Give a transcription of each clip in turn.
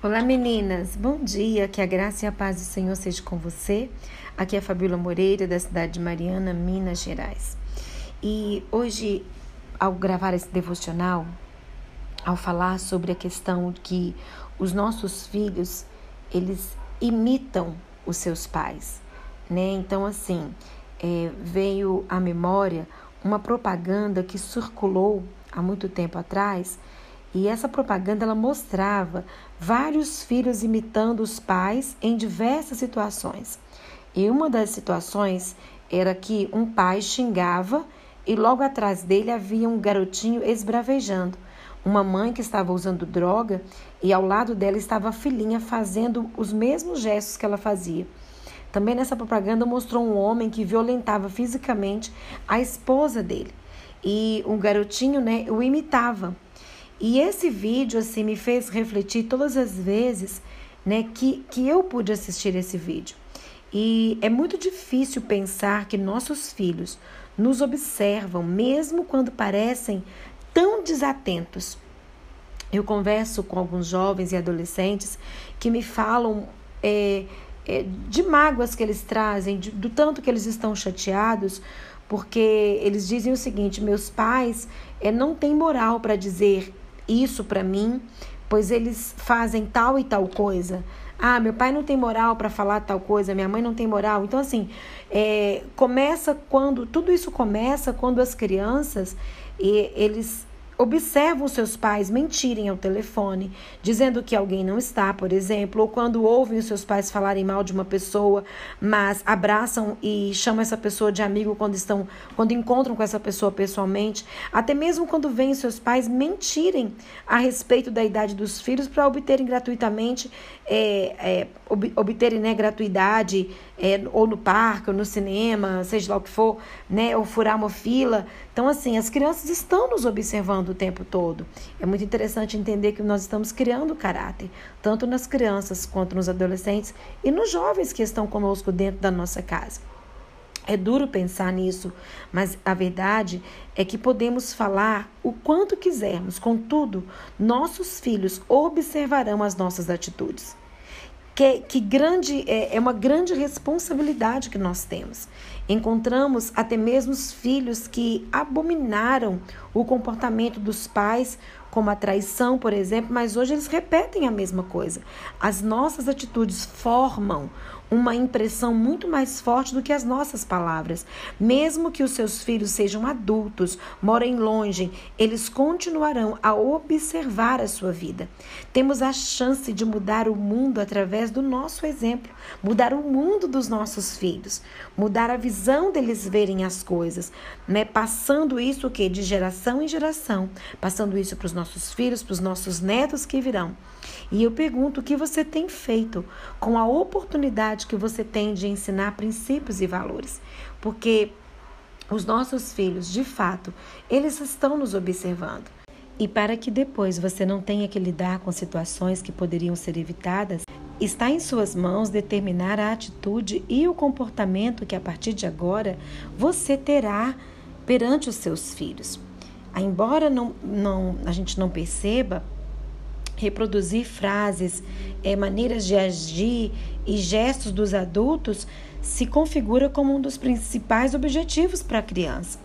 Olá meninas, bom dia, que a graça e a paz do Senhor seja com você. Aqui é a Fabíola Moreira, da cidade de Mariana, Minas Gerais. E hoje, ao gravar esse devocional, ao falar sobre a questão que os nossos filhos, eles imitam os seus pais, né? Então, assim, é, veio à memória uma propaganda que circulou há muito tempo atrás, e essa propaganda ela mostrava vários filhos imitando os pais em diversas situações. E uma das situações era que um pai xingava e logo atrás dele havia um garotinho esbravejando. Uma mãe que estava usando droga e ao lado dela estava a filhinha fazendo os mesmos gestos que ela fazia. Também nessa propaganda mostrou um homem que violentava fisicamente a esposa dele. E um garotinho, né, o imitava. E esse vídeo assim me fez refletir todas as vezes, né, que que eu pude assistir esse vídeo. E é muito difícil pensar que nossos filhos nos observam mesmo quando parecem tão desatentos. Eu converso com alguns jovens e adolescentes que me falam é, é, de mágoas que eles trazem, de, do tanto que eles estão chateados, porque eles dizem o seguinte: meus pais é, não têm moral para dizer isso para mim, pois eles fazem tal e tal coisa. Ah, meu pai não tem moral para falar tal coisa, minha mãe não tem moral. Então, assim, é, começa quando. Tudo isso começa quando as crianças e eles observam seus pais mentirem ao telefone, dizendo que alguém não está, por exemplo, ou quando ouvem os seus pais falarem mal de uma pessoa, mas abraçam e chamam essa pessoa de amigo quando estão, quando encontram com essa pessoa pessoalmente, até mesmo quando veem seus pais mentirem a respeito da idade dos filhos para obterem gratuitamente, é, é, ob, obterem né, gratuidade é, ou no parque, ou no cinema, seja lá o que for, né, ou furar uma fila. Então, assim, as crianças estão nos observando o tempo todo. É muito interessante entender que nós estamos criando caráter, tanto nas crianças quanto nos adolescentes e nos jovens que estão conosco dentro da nossa casa. É duro pensar nisso, mas a verdade é que podemos falar o quanto quisermos, contudo, nossos filhos observarão as nossas atitudes que, que grande é, é uma grande responsabilidade que nós temos. Encontramos até mesmo os filhos que abominaram o comportamento dos pais, como a traição, por exemplo, mas hoje eles repetem a mesma coisa. As nossas atitudes formam uma impressão muito mais forte do que as nossas palavras. Mesmo que os seus filhos sejam adultos, morem longe, eles continuarão a observar a sua vida. Temos a chance de mudar o mundo através do nosso exemplo, mudar o mundo dos nossos filhos, mudar a visão deles verem as coisas, né? Passando isso o quê? De geração em geração, passando isso para os nossos filhos, para os nossos netos que virão. E eu pergunto o que você tem feito com a oportunidade que você tem de ensinar princípios e valores. Porque os nossos filhos, de fato, eles estão nos observando. E para que depois você não tenha que lidar com situações que poderiam ser evitadas, está em suas mãos determinar a atitude e o comportamento que a partir de agora você terá perante os seus filhos. Embora não, não, a gente não perceba, reproduzir frases, é, maneiras de agir e gestos dos adultos se configura como um dos principais objetivos para a criança.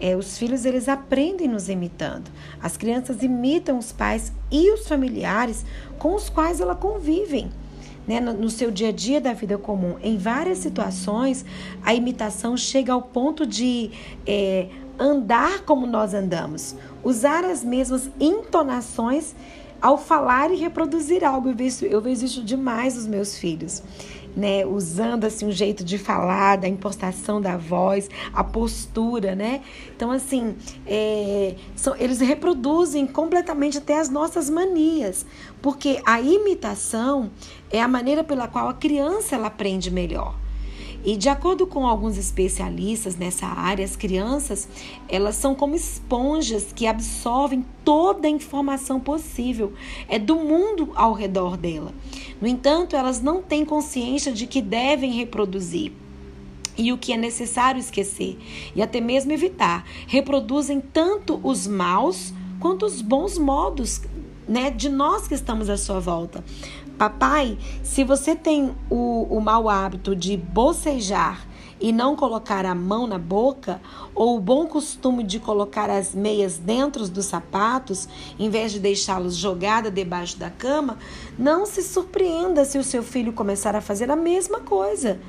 É, os filhos eles aprendem nos imitando. As crianças imitam os pais e os familiares com os quais elas convivem. Né, no, seu dia a dia da vida comum. Em várias situações, a imitação chega ao ponto de é, andar como nós andamos, usar as mesmas entonações ao falar e reproduzir algo. Eu vejo, eu vejo isso demais nos meus filhos. Né, usando assim um jeito de falar, da impostação da voz, a postura, né? Então assim, é, são, eles reproduzem completamente até as nossas manias, porque a imitação é a maneira pela qual a criança ela aprende melhor. E de acordo com alguns especialistas nessa área, as crianças, elas são como esponjas que absorvem toda a informação possível, é do mundo ao redor dela. No entanto, elas não têm consciência de que devem reproduzir e o que é necessário esquecer e até mesmo evitar. Reproduzem tanto os maus quanto os bons modos né, de nós que estamos à sua volta. Papai, se você tem o, o mau hábito de bocejar e não colocar a mão na boca, ou o bom costume de colocar as meias dentro dos sapatos, em vez de deixá-los jogada debaixo da cama, não se surpreenda se o seu filho começar a fazer a mesma coisa,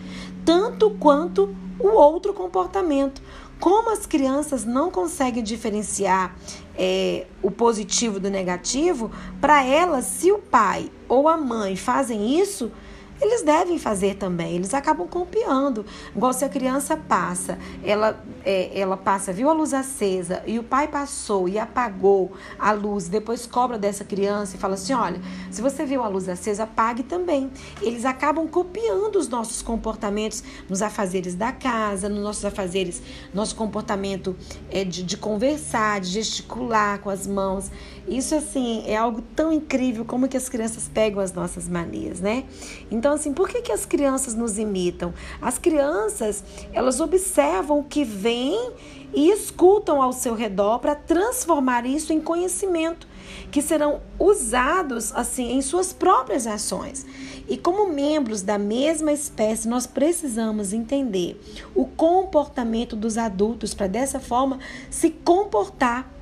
tanto quanto o outro comportamento. Como as crianças não conseguem diferenciar é, o positivo do negativo, para elas, se o pai ou a mãe fazem isso, eles devem fazer também, eles acabam copiando. Igual se a criança passa, ela, é, ela passa, viu a luz acesa e o pai passou e apagou a luz, depois cobra dessa criança e fala assim: olha, se você viu a luz acesa, apague também. Eles acabam copiando os nossos comportamentos nos afazeres da casa, nos nossos afazeres, nosso comportamento é, de, de conversar, de gesticular com as mãos. Isso, assim, é algo tão incrível como que as crianças pegam as nossas manias, né? Então, assim, por que, que as crianças nos imitam? As crianças, elas observam o que vem e escutam ao seu redor para transformar isso em conhecimento que serão usados assim em suas próprias ações. E como membros da mesma espécie, nós precisamos entender o comportamento dos adultos para dessa forma se comportar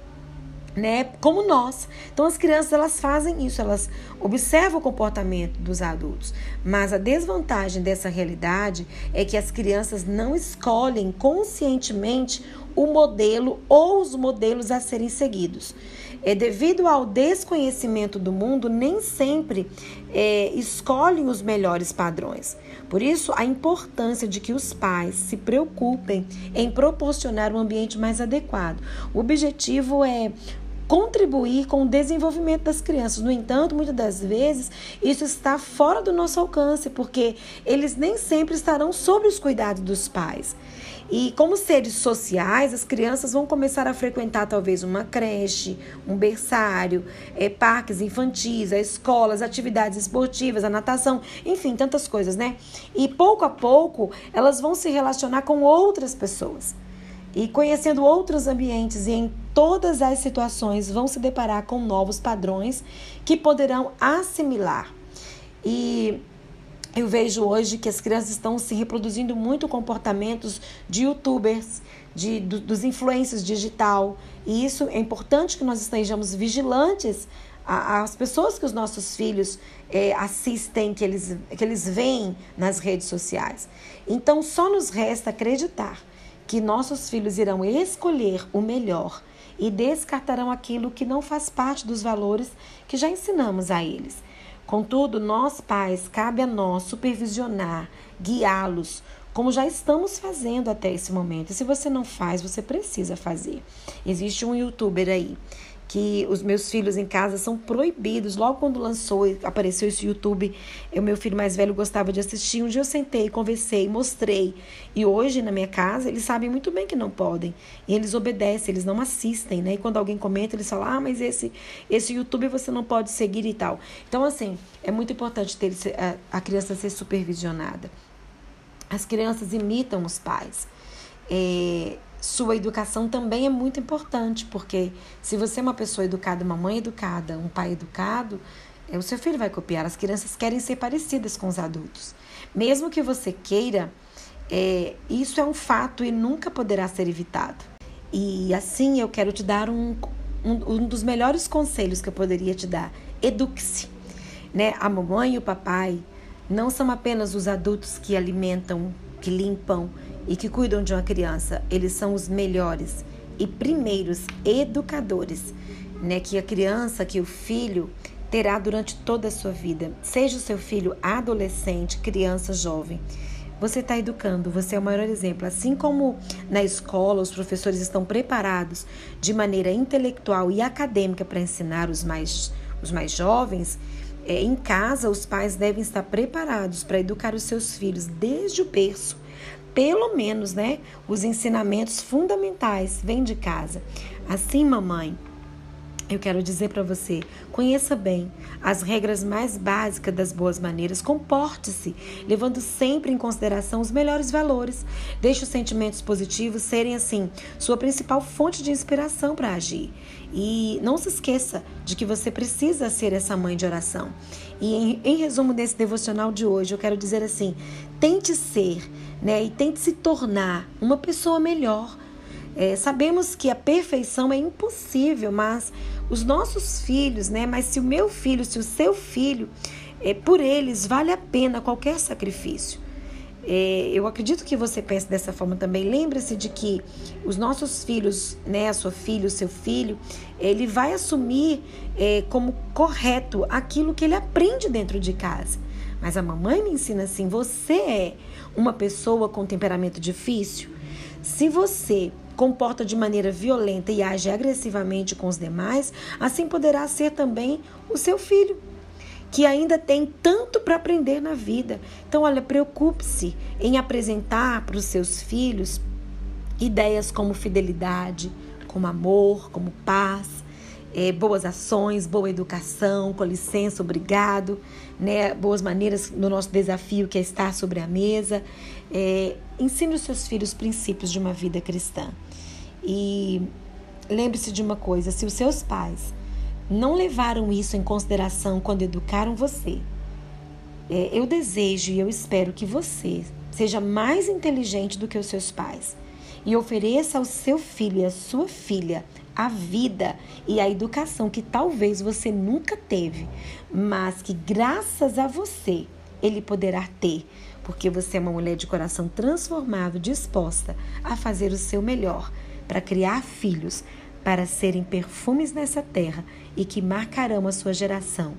né, como nós. Então as crianças elas fazem isso, elas observam o comportamento dos adultos. Mas a desvantagem dessa realidade é que as crianças não escolhem conscientemente o modelo ou os modelos a serem seguidos. É devido ao desconhecimento do mundo, nem sempre é, escolhem os melhores padrões. Por isso, a importância de que os pais se preocupem em proporcionar um ambiente mais adequado. O objetivo é contribuir com o desenvolvimento das crianças. No entanto, muitas das vezes isso está fora do nosso alcance, porque eles nem sempre estarão sob os cuidados dos pais. E como seres sociais, as crianças vão começar a frequentar talvez uma creche, um berçário, é, parques infantis, escolas, atividades esportivas, a natação, enfim, tantas coisas, né? E pouco a pouco elas vão se relacionar com outras pessoas. E conhecendo outros ambientes e em todas as situações vão se deparar com novos padrões que poderão assimilar. E eu vejo hoje que as crianças estão se reproduzindo muito comportamentos de youtubers, de, do, dos influencers digital. E isso é importante que nós estejamos vigilantes às pessoas que os nossos filhos é, assistem, que eles, que eles veem nas redes sociais. Então só nos resta acreditar que nossos filhos irão escolher o melhor e descartarão aquilo que não faz parte dos valores que já ensinamos a eles. Contudo, nós pais, cabe a nós supervisionar, guiá-los, como já estamos fazendo até esse momento. E se você não faz, você precisa fazer. Existe um youtuber aí que os meus filhos em casa são proibidos. Logo quando lançou, apareceu esse YouTube, o meu filho mais velho gostava de assistir. Um dia eu sentei, conversei, mostrei. E hoje na minha casa, eles sabem muito bem que não podem. E eles obedecem, eles não assistem, né? E quando alguém comenta, eles falam: "Ah, mas esse esse YouTube você não pode seguir e tal". Então assim, é muito importante ter a, a criança ser supervisionada. As crianças imitam os pais. É, sua educação também é muito importante, porque se você é uma pessoa educada, uma mãe educada, um pai educado, é, o seu filho vai copiar. As crianças querem ser parecidas com os adultos. Mesmo que você queira, é, isso é um fato e nunca poderá ser evitado. E assim eu quero te dar um, um, um dos melhores conselhos que eu poderia te dar. Eduque-se. Né? A mamãe e o papai não são apenas os adultos que alimentam, que limpam, e que cuidam de uma criança, eles são os melhores e primeiros educadores, né? Que a criança, que o filho terá durante toda a sua vida, seja o seu filho adolescente, criança, jovem. Você está educando, você é o maior exemplo. Assim como na escola os professores estão preparados de maneira intelectual e acadêmica para ensinar os mais, os mais jovens, é, em casa os pais devem estar preparados para educar os seus filhos desde o berço pelo menos, né, os ensinamentos fundamentais vêm de casa. Assim, mamãe, eu quero dizer para você: conheça bem as regras mais básicas das boas maneiras, comporte-se, levando sempre em consideração os melhores valores. Deixe os sentimentos positivos serem, assim, sua principal fonte de inspiração para agir. E não se esqueça de que você precisa ser essa mãe de oração. E em, em resumo desse devocional de hoje, eu quero dizer assim: tente ser, né, e tente se tornar uma pessoa melhor. É, sabemos que a perfeição é impossível, mas os nossos filhos, né? Mas se o meu filho, se o seu filho, é, por eles vale a pena qualquer sacrifício. É, eu acredito que você pense dessa forma também. Lembre-se de que os nossos filhos, né, a sua filha, o seu filho, ele vai assumir é, como correto aquilo que ele aprende dentro de casa. Mas a mamãe me ensina assim: você é uma pessoa com temperamento difícil? Se você comporta de maneira violenta e age agressivamente com os demais, assim poderá ser também o seu filho, que ainda tem tanto para aprender na vida. Então, olha, preocupe-se em apresentar para os seus filhos ideias como fidelidade, como amor, como paz, é, boas ações, boa educação, com licença, obrigado, né, boas maneiras no nosso desafio que é estar sobre a mesa. É, ensine os seus filhos princípios de uma vida cristã. E lembre-se de uma coisa: se os seus pais não levaram isso em consideração quando educaram você, é, eu desejo e eu espero que você seja mais inteligente do que os seus pais e ofereça ao seu filho e à sua filha a vida e a educação que talvez você nunca teve, mas que graças a você ele poderá ter, porque você é uma mulher de coração transformado, disposta a fazer o seu melhor para criar filhos, para serem perfumes nessa terra e que marcarão a sua geração,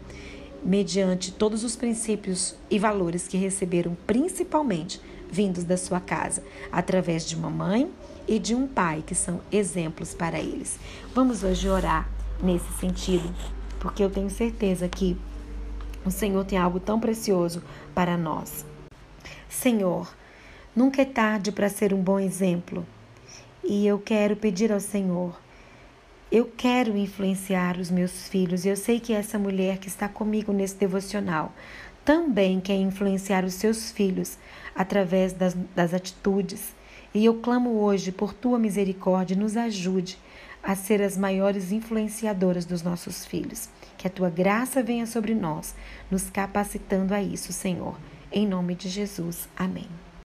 mediante todos os princípios e valores que receberam, principalmente vindos da sua casa, através de uma mãe e de um pai que são exemplos para eles. Vamos hoje orar nesse sentido, porque eu tenho certeza que o Senhor tem algo tão precioso para nós. Senhor, nunca é tarde para ser um bom exemplo. E eu quero pedir ao Senhor, eu quero influenciar os meus filhos. Eu sei que essa mulher que está comigo nesse devocional também quer influenciar os seus filhos através das, das atitudes. E eu clamo hoje por tua misericórdia, nos ajude a ser as maiores influenciadoras dos nossos filhos. Que a tua graça venha sobre nós, nos capacitando a isso, Senhor. Em nome de Jesus. Amém.